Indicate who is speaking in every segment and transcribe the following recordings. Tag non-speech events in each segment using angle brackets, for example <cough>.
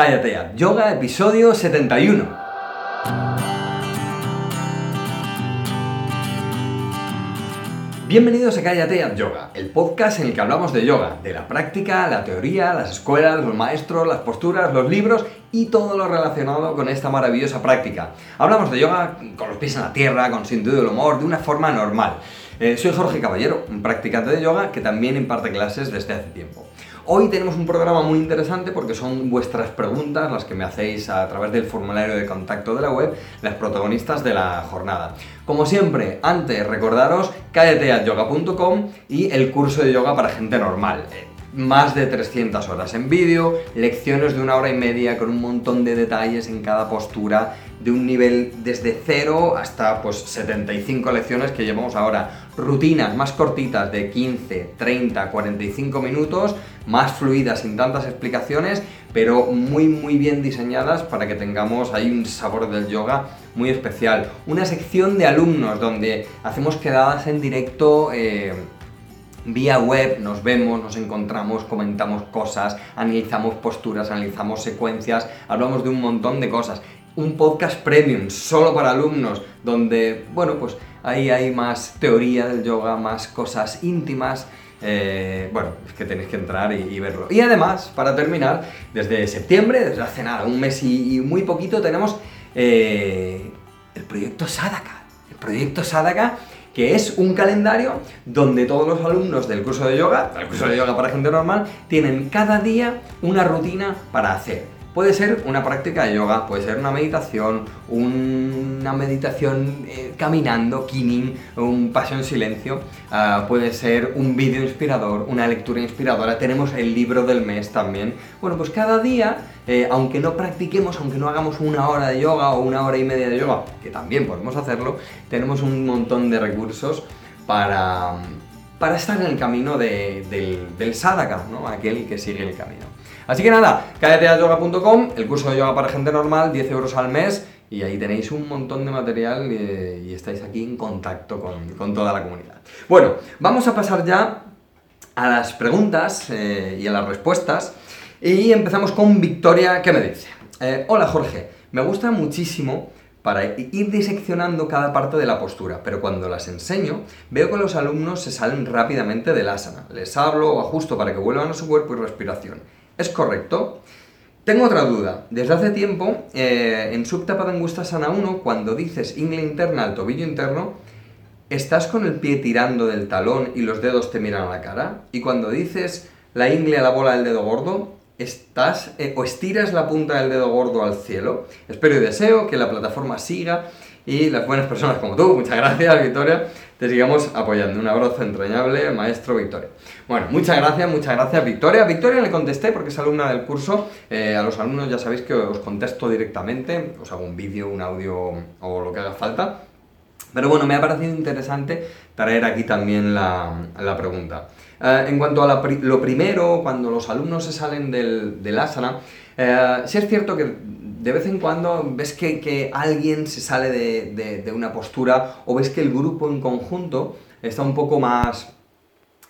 Speaker 1: Cállate Yoga, episodio 71. Bienvenidos a Cállate At Yoga, el podcast en el que hablamos de yoga, de la práctica, la teoría, las escuelas, los maestros, las posturas, los libros y todo lo relacionado con esta maravillosa práctica. Hablamos de yoga con los pies en la tierra, con sentido del humor, de una forma normal. Eh, soy Jorge Caballero, un practicante de yoga que también imparte clases desde hace tiempo. Hoy tenemos un programa muy interesante porque son vuestras preguntas las que me hacéis a través del formulario de contacto de la web, las protagonistas de la jornada. Como siempre, antes recordaros cállateatyoga.com y el curso de yoga para gente normal más de 300 horas en vídeo, lecciones de una hora y media con un montón de detalles en cada postura, de un nivel desde 0 hasta pues 75 lecciones que llevamos ahora, rutinas más cortitas de 15, 30, 45 minutos, más fluidas sin tantas explicaciones, pero muy muy bien diseñadas para que tengamos ahí un sabor del yoga muy especial. Una sección de alumnos donde hacemos quedadas en directo. Eh, vía web nos vemos, nos encontramos, comentamos cosas, analizamos posturas, analizamos secuencias, hablamos de un montón de cosas. Un podcast premium solo para alumnos, donde, bueno, pues ahí hay más teoría del yoga, más cosas íntimas. Eh, bueno, es que tenéis que entrar y, verlo. Y además, para terminar, desde septiembre, desde hace nada, un mes y, muy poquito, tenemos eh, el proyecto Sadaka. El proyecto Sadaka que es un calendario donde todos los alumnos del curso de yoga, del curso de yoga para gente normal, tienen cada día una rutina para hacer. Puede ser una práctica de yoga, puede ser una meditación, una meditación eh, caminando, kinning, un paso en silencio, ah, puede ser un vídeo inspirador, una lectura inspiradora, tenemos el libro del mes también. Bueno, pues cada día, eh, aunque no practiquemos, aunque no hagamos una hora de yoga o una hora y media de yoga, que también podemos hacerlo, tenemos un montón de recursos para, para estar en el camino del, del sadhaka, ¿no? aquel que sigue el camino. Así que nada, yoga.com, el curso de yoga para gente normal, 10 euros al mes, y ahí tenéis un montón de material eh, y, estáis aquí en contacto con, toda la comunidad. Bueno, vamos a pasar ya a las preguntas eh, y a las respuestas. Y empezamos con Victoria, ¿qué me dice? Eh, hola Jorge, me gusta muchísimo para ir diseccionando cada parte de la postura, pero cuando las enseño, veo que los alumnos se salen rápidamente del asana. Les hablo o ajusto para que vuelvan a su cuerpo y respiración. ¿Es correcto? Tengo otra duda. Desde hace tiempo, eh, en Subtapa Sana 1, cuando dices ingle interna al tobillo interno, ¿estás con el pie tirando del talón y los dedos te miran a la cara? Y cuando dices la ingle a la bola del dedo gordo, ¿estás eh, o estiras la punta del dedo gordo al cielo? Espero y deseo que la plataforma siga y las buenas personas como tú, muchas gracias Victoria, te sigamos apoyando. Un abrazo entrañable, maestro Victoria. Bueno, muchas gracias, muchas gracias Victoria. Victoria le contesté porque es alumna del curso. Eh, a los alumnos ya sabéis que os contesto directamente, os hago un vídeo, un audio o lo que haga falta. Pero bueno, me ha parecido interesante traer aquí también la, pregunta. Eh, en cuanto a lo primero, cuando los alumnos se salen del, del asana, eh, sí es cierto que de vez en cuando ves que, alguien se sale de, una postura o ves que el grupo en conjunto está un poco más,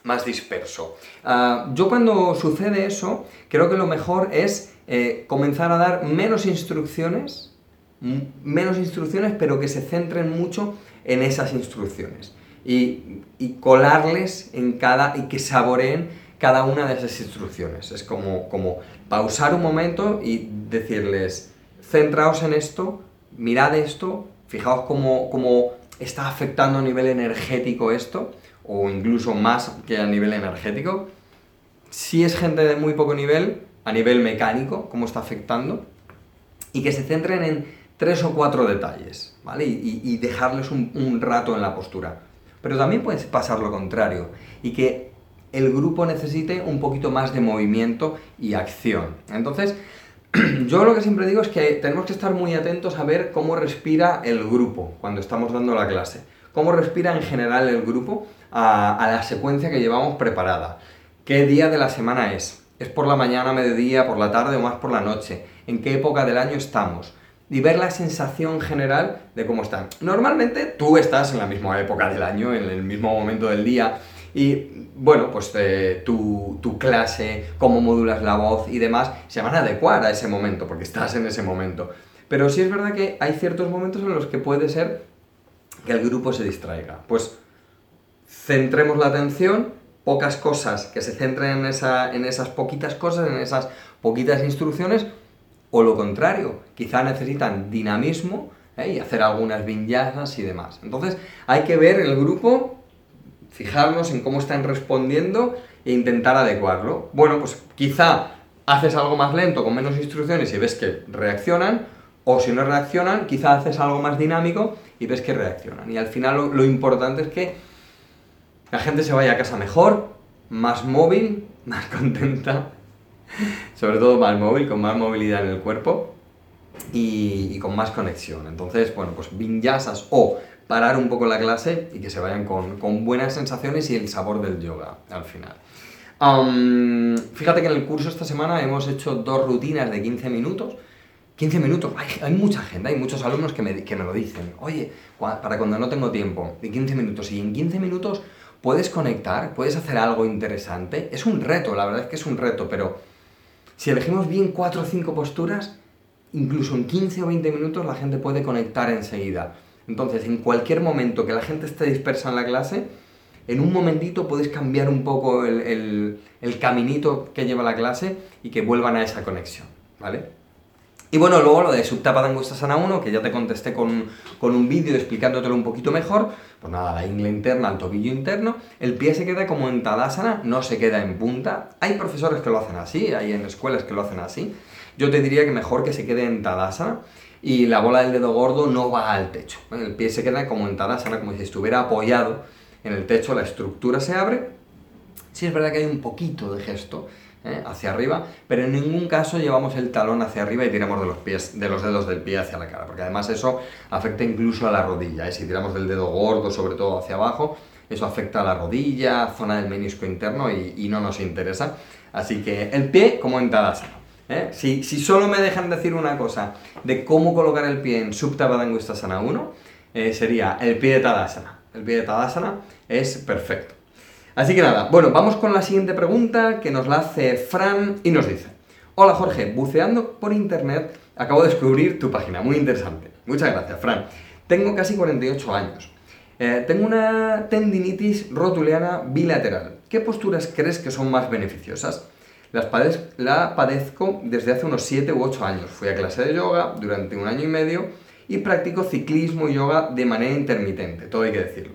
Speaker 1: más disperso. Ah, yo cuando sucede eso, creo que lo mejor es eh, comenzar a dar menos instrucciones, menos instrucciones, pero que se centren mucho en esas instrucciones. Y, y, colarles en cada, y que saboreen cada una de esas instrucciones. Es como, como pausar un momento y decirles, centraos en esto, mirad esto, fijaos cómo, está afectando a nivel energético esto, o incluso más que a nivel energético. Si es gente de muy poco nivel, a nivel mecánico, cómo está afectando, y que se centren en tres o cuatro detalles, ¿vale? Y, dejarles un, un, rato en la postura. Pero también puede pasar lo contrario, y que el grupo necesite un poquito más de movimiento y acción. Entonces, <clears throat> yo lo que siempre digo es que tenemos que estar muy atentos a ver cómo respira el grupo cuando estamos dando la clase. Cómo respira en general el grupo a, la secuencia que llevamos preparada. ¿Qué día de la semana es? ¿Es por la mañana, mediodía, por la tarde o más por la noche? ¿En qué época del año estamos? y ver la sensación general de cómo están. Normalmente tú estás en la misma época del año, en el mismo momento del día, y bueno, pues eh, tu, tu, clase, cómo modulas la voz y demás, se van a adecuar a ese momento, porque estás en ese momento. Pero sí es verdad que hay ciertos momentos en los que puede ser que el grupo se distraiga. Pues centremos la atención, pocas cosas, que se centren en, esa, en esas poquitas cosas, en esas poquitas instrucciones, o lo contrario, quizá necesitan dinamismo ¿eh? y hacer algunas viñadas y demás. Entonces hay que ver el grupo, fijarnos en cómo están respondiendo e intentar adecuarlo. Bueno, pues quizá haces algo más lento, con menos instrucciones y ves que reaccionan, o si no reaccionan, quizá haces algo más dinámico y ves que reaccionan. Y al final lo, importante es que la gente se vaya a casa mejor, más móvil, <laughs> más contenta, sobre todo más móvil, con más movilidad en el cuerpo y, con más conexión. Entonces, bueno, pues vinyasas o parar un poco la clase y que se vayan con, buenas sensaciones y el sabor del yoga al final. fíjate que en el curso esta semana hemos hecho dos rutinas de 15 minutos 15 minutos, hay, mucha gente, hay muchos alumnos que me, lo dicen, oye, para cuando no tengo tiempo, de 15 minutos, y en 15 minutos puedes conectar, puedes hacer algo interesante, es un reto, la verdad es que es un reto, pero si elegimos bien 4 o 5 posturas, incluso en 15 o 20 minutos la gente puede conectar enseguida. Entonces, en cualquier momento que la gente esté dispersa en la clase, en un momentito puedes cambiar un poco el, el caminito que lleva la clase y que vuelvan a esa conexión, ¿vale? Y bueno, luego lo de Sana 1, que ya te contesté con, un vídeo explicándotelo un poquito mejor, pues nada, la ingle interna, el tobillo interno, el pie se queda como en Tadasana, no se queda en punta. Hay profesores que lo hacen así, hay en escuelas que lo hacen así. Yo te diría que mejor que se quede en Tadasana y la bola del dedo gordo no va al techo. El pie se queda como en Tadasana, como si estuviera apoyado en el techo, la estructura se abre. Sí es verdad que hay un poquito de gesto, ¿eh? hacia arriba, pero en ningún caso llevamos el talón hacia arriba y tiramos de los, pies, de los dedos del pie hacia la cara, porque además eso afecta incluso a la rodilla. ¿eh? Si tiramos del dedo gordo, sobre todo hacia abajo, eso afecta a la rodilla, zona del menisco interno y, no nos interesa. Así que el pie como en Tadasana. ¿Eh? Si, solo me dejan decir una cosa de cómo colocar el pie en Supta Sana 1, sería el pie de Tadasana. El pie de Tadasana es perfecto. Así que nada, bueno, vamos con la siguiente pregunta que nos la hace Fran y nos dice, hola Jorge, buceando por internet acabo de descubrir tu página, muy interesante. Muchas gracias, Fran. Tengo casi 48 años. Eh, tengo una tendinitis rotuliana bilateral. ¿Qué posturas crees que son más beneficiosas? Las la padezco desde hace unos 7 u 8 años. Fui a clase de yoga durante un año y medio y practico ciclismo y yoga de manera intermitente, todo hay que decirlo.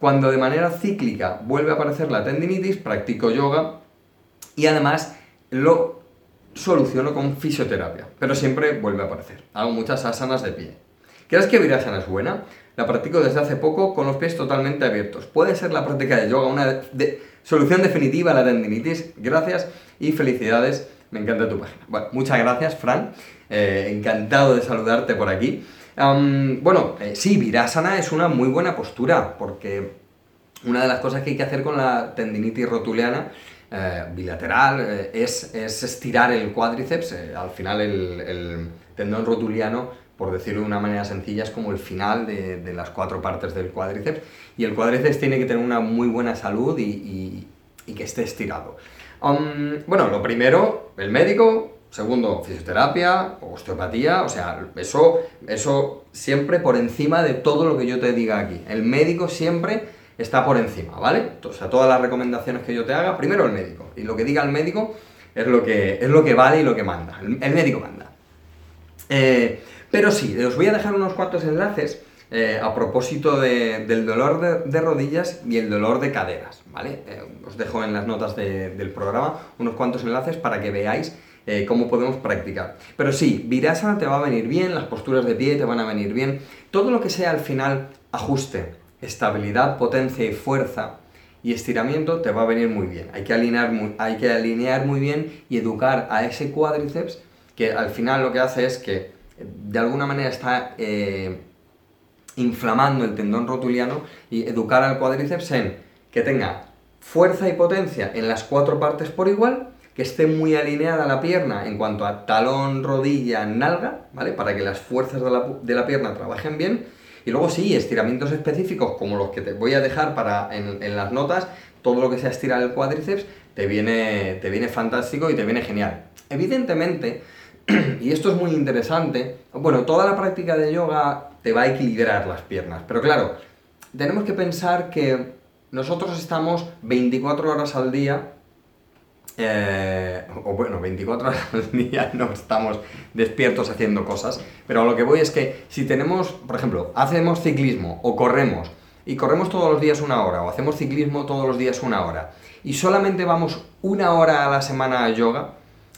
Speaker 1: Cuando de manera cíclica vuelve a aparecer la tendinitis, practico yoga y además lo soluciono con fisioterapia, pero siempre vuelve a aparecer. Hago muchas asanas de pie. ¿Crees que Virasana es buena? La practico desde hace poco con los pies totalmente abiertos. ¿Puede ser la práctica de yoga una solución definitiva a la tendinitis? Gracias y felicidades. Me encanta tu página. Bueno, muchas gracias, Fran. Eh, encantado de saludarte por aquí bueno, eh, sí, Virasana es una muy buena postura, porque una de las cosas que hay que hacer con la tendinitis rotuliana eh, bilateral eh, es, estirar el cuádriceps. al final el, tendón rotuliano, por decirlo de una manera sencilla, es como el final de, las cuatro partes del cuádriceps. Y el cuádriceps tiene que tener una muy buena salud y, que esté estirado. bueno, lo primero, el médico Segundo, fisioterapia, osteopatía, o sea, eso, eso siempre por encima de todo lo que yo te diga aquí. El médico siempre está por encima, ¿vale? O sea, todas las recomendaciones que yo te haga, primero el médico. Y lo que diga el médico es lo que, es lo que vale y lo que manda. El, médico manda. Eh, pero sí, os voy a dejar unos cuantos enlaces eh, a propósito del dolor de, rodillas y el dolor de caderas, ¿vale? Eh, os dejo en las notas del programa unos cuantos enlaces para que veáis eh, cómo podemos practicar. Pero sí, Virasana te va a venir bien, las posturas de pie te van a venir bien, todo lo que sea al final ajuste, estabilidad, potencia y fuerza y estiramiento te va a venir muy bien. Hay que alinear hay que alinear muy bien y educar a ese cuádriceps que al final lo que hace es que de alguna manera está eh, inflamando el tendón rotuliano y educar al cuádriceps en que tenga fuerza y potencia en las cuatro partes por igual que esté muy alineada la pierna en cuanto a talón, rodilla, nalga, ¿vale? Para que las fuerzas de la, pierna trabajen bien. Y luego sí, estiramientos específicos como los que te voy a dejar para en, en las notas, todo lo que sea estirar el cuádriceps, te viene, te viene fantástico y te viene genial. Evidentemente, y esto es muy interesante, bueno, toda la práctica de yoga te va a equilibrar las piernas, pero claro, tenemos que pensar que nosotros estamos 24 horas al día, eh, o bueno, 24 horas al día no estamos despiertos haciendo cosas, pero a lo que voy es que si tenemos, por ejemplo, hacemos ciclismo o corremos, y corremos todos los días una hora, o hacemos ciclismo todos los días una hora, y solamente vamos una hora a la semana a yoga,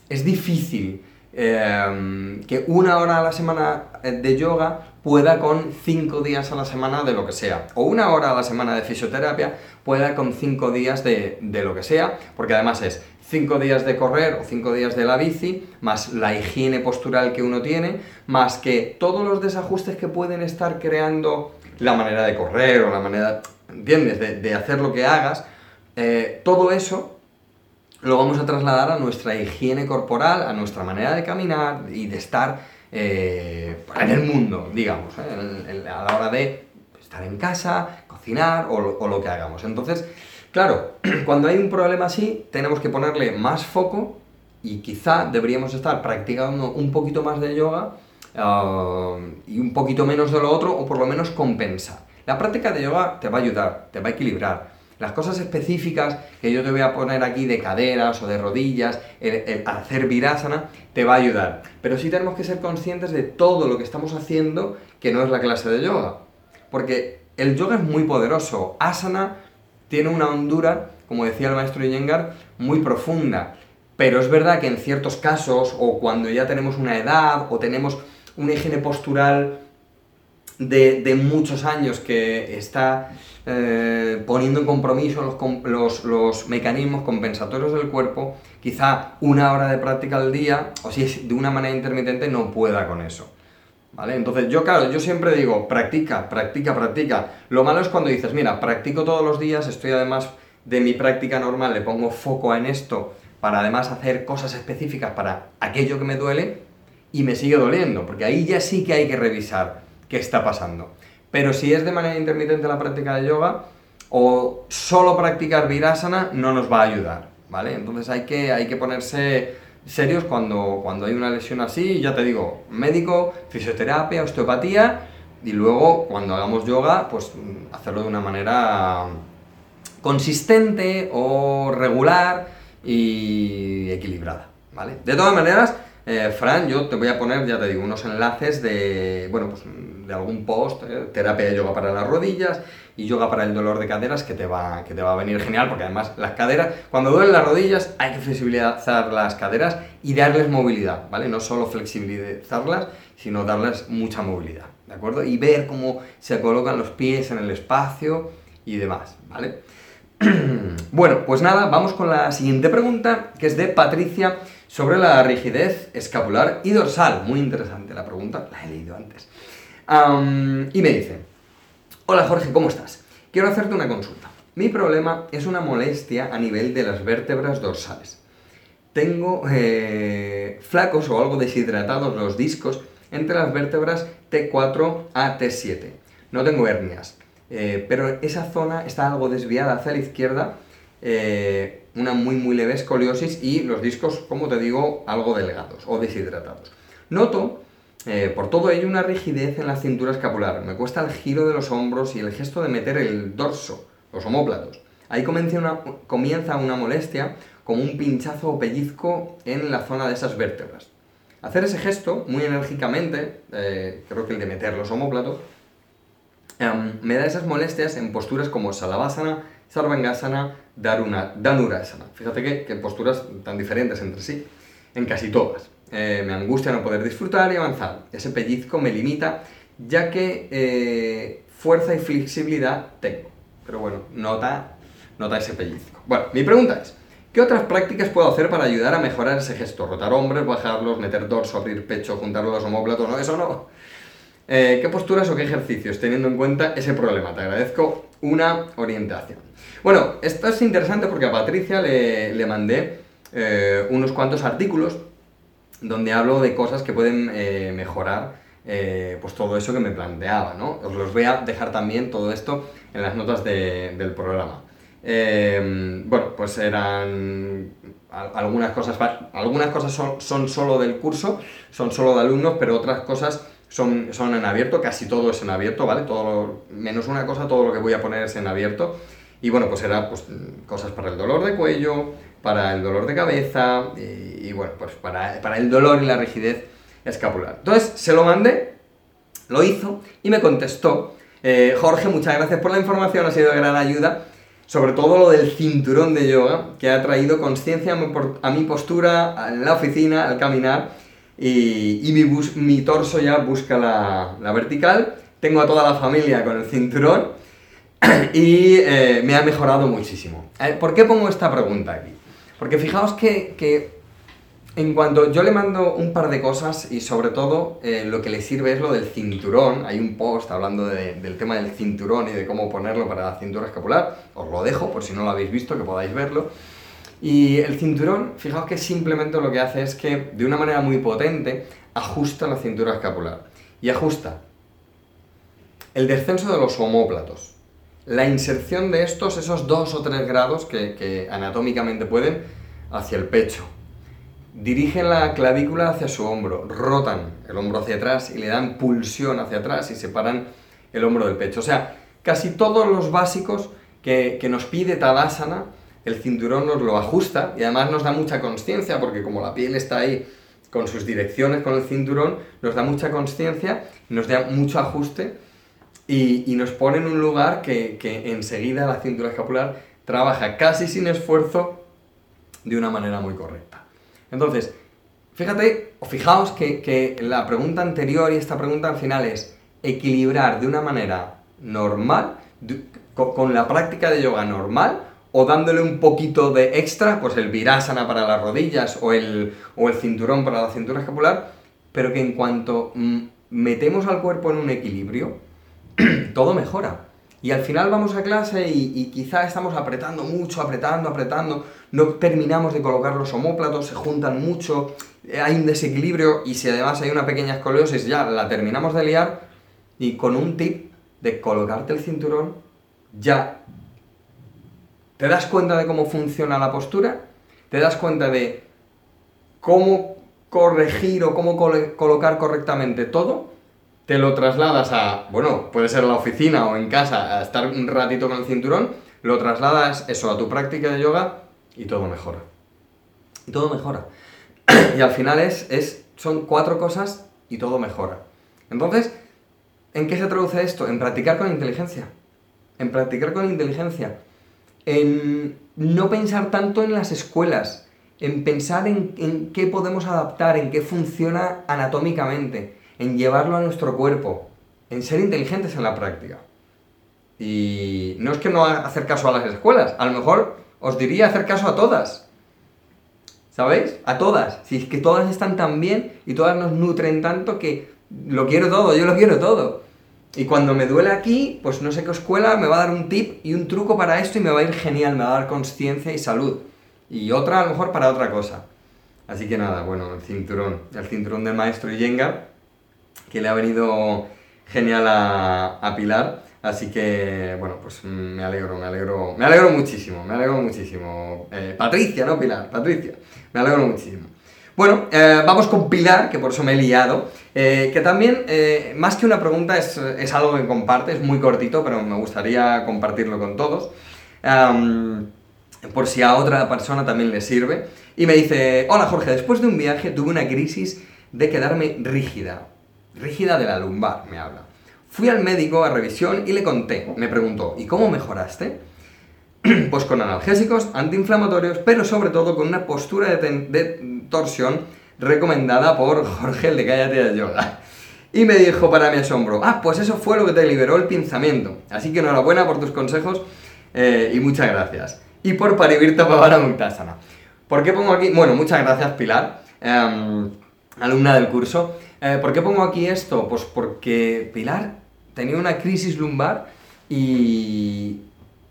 Speaker 1: es difícil eh, que una hora a la semana de yoga pueda con cinco días a la semana de lo que sea. O una hora a la semana de fisioterapia pueda con cinco días de, de lo que sea, porque además es cinco días de correr o cinco días de la bici, más la higiene postural que uno tiene, más que todos los desajustes que pueden estar creando la manera de correr o la manera, ¿entiendes?, de, hacer lo que hagas, eh, todo eso lo vamos a trasladar a nuestra higiene corporal, a nuestra manera de caminar y de estar eh, en el mundo, digamos, ¿eh? a la hora de estar en casa, cocinar o lo, que hagamos. Entonces, claro, <clears throat> cuando hay un problema así, tenemos que ponerle más foco y quizá deberíamos estar practicando un poquito más de yoga uh, y un poquito menos de lo otro, o por lo menos compensar. La práctica de yoga te va a ayudar, te va a equilibrar, las cosas específicas que yo te voy a poner aquí de caderas o de rodillas, el, hacer virasana, te va a ayudar. Pero sí tenemos que ser conscientes de todo lo que estamos haciendo que no es la clase de yoga. Porque el yoga es muy poderoso. Asana tiene una hondura, como decía el maestro Iyengar, muy profunda. Pero es verdad que en ciertos casos, o cuando ya tenemos una edad, o tenemos una higiene postural de, muchos años que está eh, poniendo en compromiso los, los, mecanismos compensatorios del cuerpo, quizá una hora de práctica al día, o si es de una manera intermitente, no pueda con eso. ¿Vale? Entonces yo, claro, yo siempre digo, practica, practica, practica. Lo malo es cuando dices, mira, practico todos los días, estoy además de mi práctica normal, le pongo foco en esto para además hacer cosas específicas para aquello que me duele y me sigue doliendo, porque ahí ya sí que hay que revisar qué está pasando. Pero si es de manera intermitente la práctica de yoga, o solo practicar virasana no nos va a ayudar, ¿vale? Entonces hay que, hay que ponerse serios cuando, cuando hay una lesión así, ya te digo, médico, fisioterapia, osteopatía, y luego cuando hagamos yoga, pues hacerlo de una manera consistente o regular y equilibrada, ¿vale? De todas maneras, eh, Fran, yo te voy a poner, ya te digo, unos enlaces de, bueno, pues de algún post, eh, terapia de yoga para las rodillas y yoga para el dolor de caderas que te, va, que te va a venir genial porque además las caderas, cuando duelen las rodillas hay que flexibilizar las caderas y darles movilidad, ¿vale? No solo flexibilizarlas, sino darles mucha movilidad, ¿de acuerdo? Y ver cómo se colocan los pies en el espacio y demás, ¿vale? <clears throat> bueno, pues nada, vamos con la siguiente pregunta que es de Patricia sobre la rigidez escapular y dorsal. Muy interesante la pregunta, la he leído antes. Y me dice, hola Jorge, ¿cómo estás? Quiero hacerte una consulta. Mi problema es una molestia a nivel de las vértebras dorsales. Tengo eh, flacos o algo deshidratados los discos entre las vértebras T4 a T7. No tengo hernias, eh, pero esa zona está algo desviada hacia la izquierda eh, una muy muy leve escoliosis y los discos, como te digo, algo delgados o deshidratados. Noto eh, por todo ello una rigidez en la cintura escapular. Me cuesta el giro de los hombros y el gesto de meter el dorso, los homóplatos. Ahí comienza una, comienza una molestia como un pinchazo o pellizco en la zona de esas vértebras. Hacer ese gesto muy enérgicamente, eh, creo que el de meter los homóplatos, em, me da esas molestias en posturas como Salavasana, Sarvangasana, Daruna, Danurasana. Fíjate que, posturas tan diferentes entre sí, en casi todas. Eh, me angustia no poder disfrutar y avanzar. Ese pellizco me limita, ya que eh, fuerza y flexibilidad tengo. Pero bueno, nota, nota ese pellizco. Bueno, mi pregunta es, ¿qué otras prácticas puedo hacer para ayudar a mejorar ese gesto? Rotar hombres, bajarlos, meter dorso, abrir pecho, juntar los homóplatos, no, eso no. Eh, ¿Qué posturas o qué ejercicios, teniendo en cuenta ese problema? Te agradezco una orientación. Bueno, esto es interesante porque a Patricia le, mandé eh, unos cuantos artículos donde hablo de cosas que pueden eh, mejorar eh, pues todo eso que me planteaba, ¿no? Os los voy a dejar también todo esto en las notas del programa. Em, bueno, pues eran algunas cosas, algunas cosas son, son, solo del curso, son solo de alumnos, pero otras cosas son, son en abierto, casi todo es en abierto, ¿vale? Todo menos una cosa, todo lo que voy a poner es en abierto. Y bueno, pues era pues, cosas para el dolor de cuello, para el dolor de cabeza y, bueno, pues para, para el dolor y la rigidez escapular. Entonces se lo mandé, lo hizo y me contestó, eh, Jorge, muchas gracias por la información, ha sido de gran ayuda, sobre todo lo del cinturón de yoga, que ha traído conciencia a mi postura en la oficina, al caminar, y, y mi, mi, torso ya busca la, la, vertical, tengo a toda la familia con el cinturón, <clears throat> y eh, me ha mejorado muchísimo. Eh, ¿Por qué pongo esta pregunta aquí? Porque fijaos que, en cuanto yo le mando un par de cosas y sobre todo eh, lo que le sirve es lo del cinturón. Hay un post hablando del tema del cinturón y de cómo ponerlo para la cintura escapular. Os lo dejo por si no lo habéis visto, que podáis verlo. Y el cinturón, fijaos que simplemente lo que hace es que de una manera muy potente ajusta la cintura escapular. Y ajusta el descenso de los homóplatos. La inserción de estos, esos dos o tres grados que, que anatómicamente pueden, hacia el pecho dirigen la clavícula hacia su hombro, rotan el hombro hacia atrás y le dan pulsión hacia atrás y separan el hombro del pecho. O sea, casi todos los básicos que, nos pide Tadasana, el cinturón nos lo ajusta y además nos da mucha conciencia porque como la piel está ahí con sus direcciones con el cinturón, nos da mucha conciencia, nos da mucho ajuste y, nos pone en un lugar que, que enseguida la cintura escapular trabaja casi sin esfuerzo de una manera muy correcta. Entonces, fíjate, o fijaos que, la pregunta anterior y esta pregunta al final es equilibrar de una manera normal, con, la práctica de yoga normal, o dándole un poquito de extra, pues el virasana para las rodillas o el, o el cinturón para la cintura escapular, pero que en cuanto mm, metemos al cuerpo en un equilibrio, <clears throat> todo mejora. Y al final vamos a clase y, quizá estamos apretando mucho, apretando, apretando, no terminamos de colocar los homóplatos, se juntan mucho, eh, hay un desequilibrio y si además hay una pequeña escoliosis ya la terminamos de liar. Y con un tip de colocarte el cinturón ya. Te das cuenta de cómo funciona la postura, te das cuenta de cómo corregir o cómo colocar correctamente todo te lo trasladas a, bueno, puede ser la oficina o en casa, a estar un ratito con el cinturón, lo trasladas eso a tu práctica de yoga y todo mejora. Y todo mejora. <clears throat> y al final es, es, son cuatro cosas y todo mejora. Entonces, ¿en qué se traduce esto? En practicar con inteligencia. En practicar con inteligencia. En no pensar tanto en las escuelas. En pensar en, en qué podemos adaptar, en qué funciona anatómicamente en llevarlo a nuestro cuerpo, en ser inteligentes en la práctica. Y no es que no hacer caso a las escuelas, a lo mejor os diría hacer caso a todas. ¿Sabéis? A todas. Si es que todas están tan bien y todas nos nutren tanto que lo quiero todo, yo lo quiero todo. Y cuando me duele aquí, pues no sé qué escuela me va a dar un tip y un truco para esto y me va a ir genial, me va a dar conciencia y salud. Y otra a lo mejor para otra cosa. Así que nada, bueno, el cinturón. El cinturón del maestro Yenga que le ha venido genial a, Pilar. Así que, bueno, pues me alegro, me alegro, me alegro muchísimo, me alegro muchísimo. Eh, Patricia, ¿no, Pilar? Patricia, me alegro muchísimo. Bueno, eh, vamos con Pilar, que por eso me he liado, eh, que también, más que una pregunta, es, es, algo que comparte, es muy cortito, pero me gustaría compartirlo con todos, por si a otra persona también le sirve. Y me dice, hola Jorge, después de un viaje tuve una crisis de quedarme rígida, rígida de la lumbar, me habla. Fui al médico a revisión y le conté. Me preguntó, ¿y cómo mejoraste? <clears throat> pues con analgésicos, antiinflamatorios, pero sobre todo con una postura de, torsión recomendada por Jorge el de Cállate Yoga. Y me dijo para mi asombro, ah, pues eso fue lo que te liberó el pinzamiento. Así que enhorabuena por tus consejos eh, y muchas gracias. Y por Parivirta Pavara Muktasana. ¿Por qué pongo aquí? Bueno, muchas gracias Pilar, em, alumna del curso. Eh, ¿Por qué pongo aquí esto? Pues porque Pilar tenía una crisis lumbar y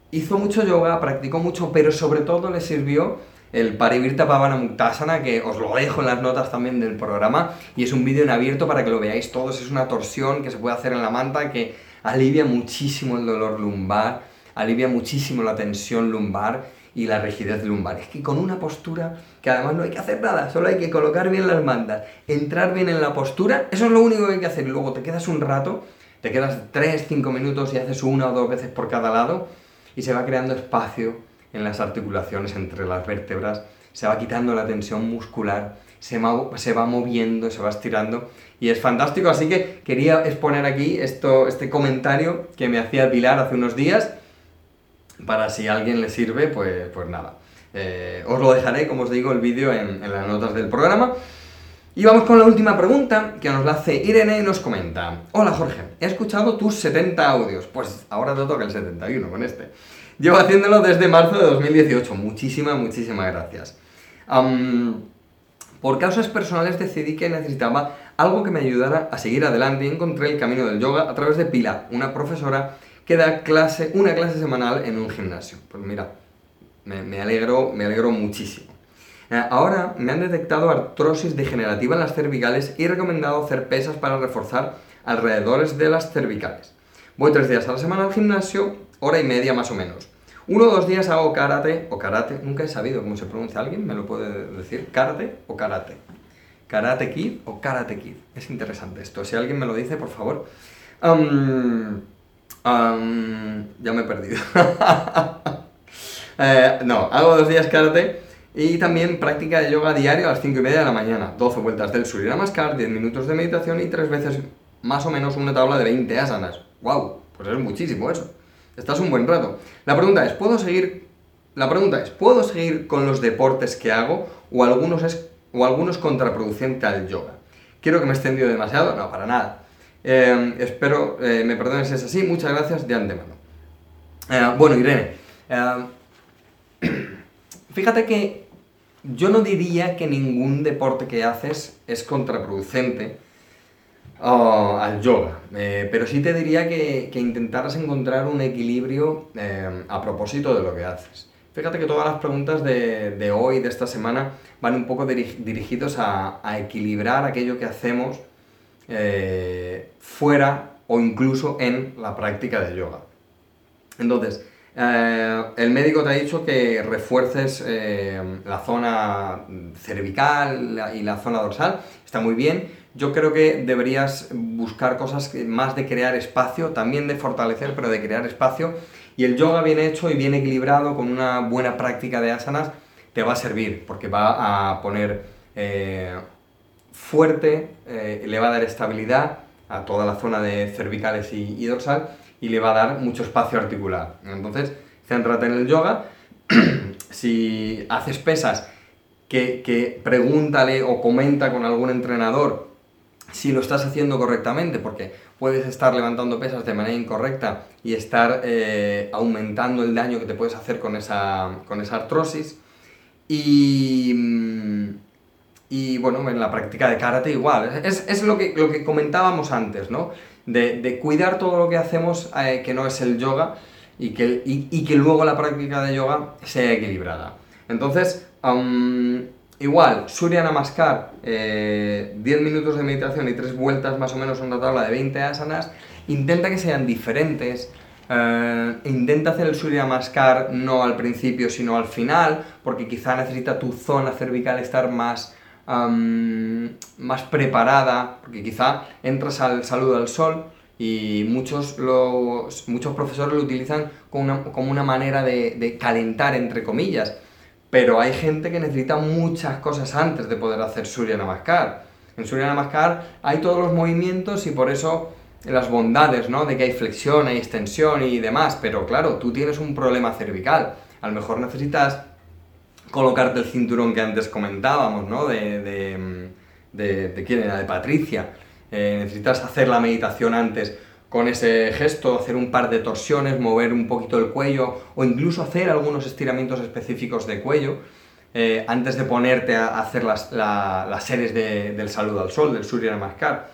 Speaker 1: hizo mucho yoga, practicó mucho, pero sobre todo le sirvió el Parivirta Pavana Muktasana, que os lo dejo en las notas también del programa, y es un vídeo en abierto para que lo veáis todos, es una torsión que se puede hacer en la manta que alivia muchísimo el dolor lumbar, alivia muchísimo la tensión lumbar y la rigidez lumbar. Es que con una postura, que además no hay que hacer nada, solo hay que colocar bien las mantas, entrar bien en la postura, eso es lo único que hay que hacer. Y luego te quedas un rato, te quedas 3, 5 minutos y haces una o dos veces por cada lado y se va creando espacio en las articulaciones entre las vértebras, se va quitando la tensión muscular, se, se va moviendo, se va estirando y es fantástico. Así que quería exponer aquí esto, este comentario que me hacía Pilar hace unos días para si a alguien le sirve, pues, pues nada. Eh, os lo dejaré, como os digo, el vídeo en, en las notas del programa. Y vamos con la última pregunta que nos la hace Irene y nos comenta. Hola Jorge, he escuchado tus 70 audios. Pues ahora te toca el 71 con este. Llevo haciéndolo desde marzo de 2018. Muchísimas, muchísimas gracias. por causas personales decidí que necesitaba algo que me ayudara a seguir adelante y encontré el camino del yoga a través de Pila, una profesora que da clase, una clase semanal en un gimnasio. Pues mira, me, alegro, me alegro muchísimo. Eh, ahora me han detectado artrosis degenerativa en las cervicales y he recomendado hacer pesas para reforzar alrededores de las cervicales. Voy tres días a la semana al gimnasio, hora y media más o menos. Uno o dos días hago karate o karate, nunca he sabido cómo se pronuncia alguien, me lo puede decir, karate o karate. Karate Kid o Karate Kid. Es interesante esto. Si alguien me lo dice, por favor. Ya me he perdido. <laughs> Eh, no, hago dos días karate y también práctica de yoga diario a las 5 y media de la mañana. 12 vueltas del Surya Namaskar, 10 minutos de meditación y tres veces más o menos una tabla de 20 asanas. ¡Wow! Pues es muchísimo eso. Estás un buen rato. La pregunta es, ¿puedo seguir? La pregunta es, ¿puedo seguir con los deportes que hago o algunos es o algunos contraproducente al yoga? Quiero que me he extendido demasiado, no, para nada. Eh, espero eh, me perdones si es así, muchas gracias de antemano. Eh, bueno, Irene, <clears throat> fíjate que yo no diría que ningún deporte que haces es contraproducente oh, al yoga, pero sí te diría que, que, intentaras encontrar un equilibrio a propósito de lo que haces. Fíjate que todas las preguntas de, hoy, de esta semana, van un poco dirigidos a, a, equilibrar aquello que hacemos eh, fuera o incluso en la práctica de yoga. Entonces, eh, el médico te ha dicho que refuerces eh, la zona cervical y la zona dorsal, está muy bien. Yo creo que deberías buscar cosas más de crear espacio, también de fortalecer, pero de crear espacio y el yoga bien hecho y bien equilibrado, con una buena práctica de asanas, te va a servir, porque va a poner fuerte, eh, le va a dar estabilidad a toda la zona de cervicales y, dorsal y le va a dar mucho espacio articular. Entonces, céntrate en el yoga. <clears throat> si haces pesas, que, que pregúntale o comenta con algún entrenador si lo estás haciendo correctamente, porque puedes estar levantando pesas de manera incorrecta y estar eh, aumentando el daño que te puedes hacer con esa, con esa artrosis. Y, mm, y bueno, en la práctica de karate igual. Es, es lo, que, lo que comentábamos antes, ¿no? De, de cuidar todo lo que hacemos, eh, que no es el yoga, y que, y, que luego la práctica de yoga sea equilibrada. Entonces, Igual, Surya Namaskar, 10 eh, minutos de meditación y 3 vueltas más o menos en una tabla de 20 asanas. Intenta que sean diferentes. Eh, intenta hacer el Surya Namaskar no al principio, sino al final, porque quizá necesita tu zona cervical estar más, más preparada, porque quizá entras al saludo al sol y muchos, los, muchos profesores lo utilizan como una, como una manera de, calentar, entre comillas pero hay gente que necesita muchas cosas antes de poder hacer Surya Namaskar. En Surya Namaskar hay todos los movimientos y por eso las bondades, ¿no? De que hay flexión, hay extensión y demás, pero claro, tú tienes un problema cervical. A lo mejor necesitas colocarte el cinturón que antes comentábamos, ¿no? De, de, de, de quién era, de Patricia. Eh, necesitas hacer la meditación antes con ese gesto, hacer un par de torsiones, mover un poquito el cuello o incluso hacer algunos estiramientos específicos de cuello eh, antes de ponerte a hacer las, las series del saludo al sol, del Surya Namaskar.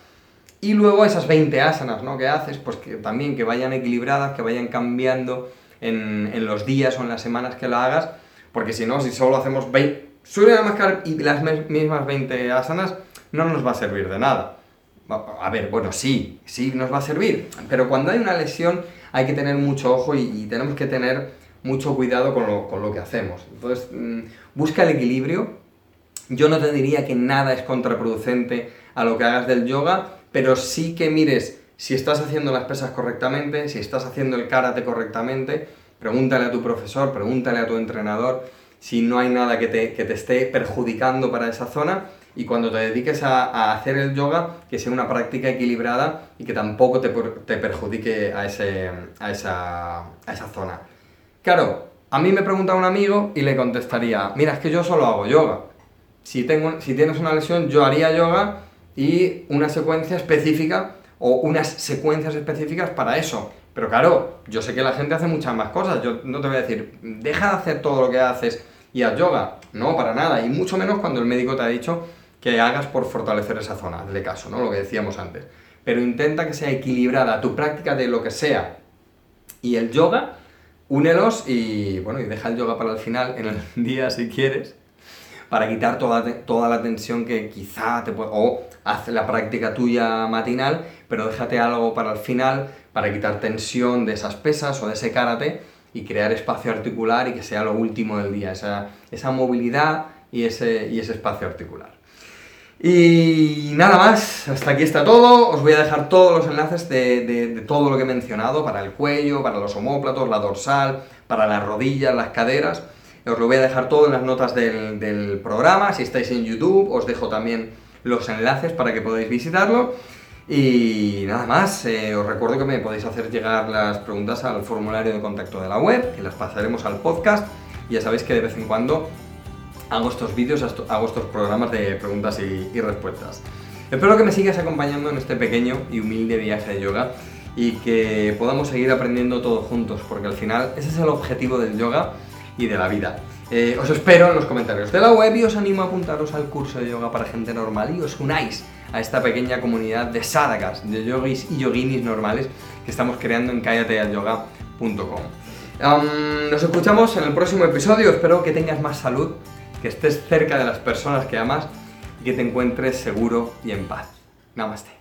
Speaker 1: Y luego esas 20 asanas ¿no? que haces, pues que también que vayan equilibradas, que vayan cambiando en, en, los días o en las semanas que lo hagas, Porque si no, si solo hacemos 20, Surya Namaskar y las mismas 20 asanas, no nos va a servir de nada. A ver, bueno, sí, sí nos va a servir, pero cuando hay una lesión hay que tener mucho ojo y, tenemos que tener mucho cuidado con lo, con lo que hacemos. Entonces, mm, busca el equilibrio. Yo no te diría que nada es contraproducente a lo que hagas del yoga, pero sí que mires si estás haciendo las pesas correctamente, si estás haciendo el karate correctamente, pregúntale a tu profesor, pregúntale a tu entrenador si no hay nada que te, que te esté perjudicando para esa zona y cuando te dediques a, hacer el yoga, que sea una práctica equilibrada y que tampoco te, te perjudique a, ese, a, esa, a esa zona. Claro, a mí me pregunta un amigo y le contestaría, mira, es que yo solo hago yoga. Si, tengo, si tienes una lesión, yo haría yoga y una secuencia específica o unas secuencias específicas para eso. Pero claro, yo sé que la gente hace muchas más cosas. Yo no te voy a decir, deja de hacer todo lo que haces y haz yoga. No, para nada. Y mucho menos cuando el médico te ha dicho que hagas por fortalecer esa zona, de caso, ¿no? Lo que decíamos antes. Pero intenta que sea equilibrada tu práctica de lo que sea y el yoga, únelos y, bueno, y deja el yoga para el final, en el <laughs> día si quieres, para quitar toda, toda la tensión que quizá te pueda... o haz la práctica tuya matinal, pero déjate algo para el final, para quitar tensión de esas pesas o de ese karate y crear espacio articular y que sea lo último del día, esa, esa movilidad y ese, y ese espacio articular. Y nada más, hasta aquí está todo. Os voy a dejar todos los enlaces de, todo lo que he mencionado, para el cuello, para los homóplatos, la dorsal, para las rodillas, las caderas. Os lo voy a dejar todo en las notas del, programa. Si estáis en YouTube, os dejo también los enlaces para que podáis visitarlo. Y nada más, eh, os recuerdo que me podéis hacer llegar las preguntas al formulario de contacto de la web, que las pasaremos al podcast. Ya sabéis que de vez en cuando hago estos vídeos, hago estos programas de preguntas y, respuestas. Espero que me sigas acompañando en este pequeño y humilde viaje de yoga y que podamos seguir aprendiendo todos juntos, porque al final ese es el objetivo del yoga y de la vida. Eh, os espero en los comentarios de la web y os animo a apuntaros al curso de yoga para gente normal y os unáis a esta pequeña comunidad de sadhakas, de yogis y yoginis normales que estamos creando en callatealyoga.com. nos escuchamos en el próximo episodio, espero que tengas más salud que estés cerca de las personas que amas y que te encuentres seguro y en paz. Namaste.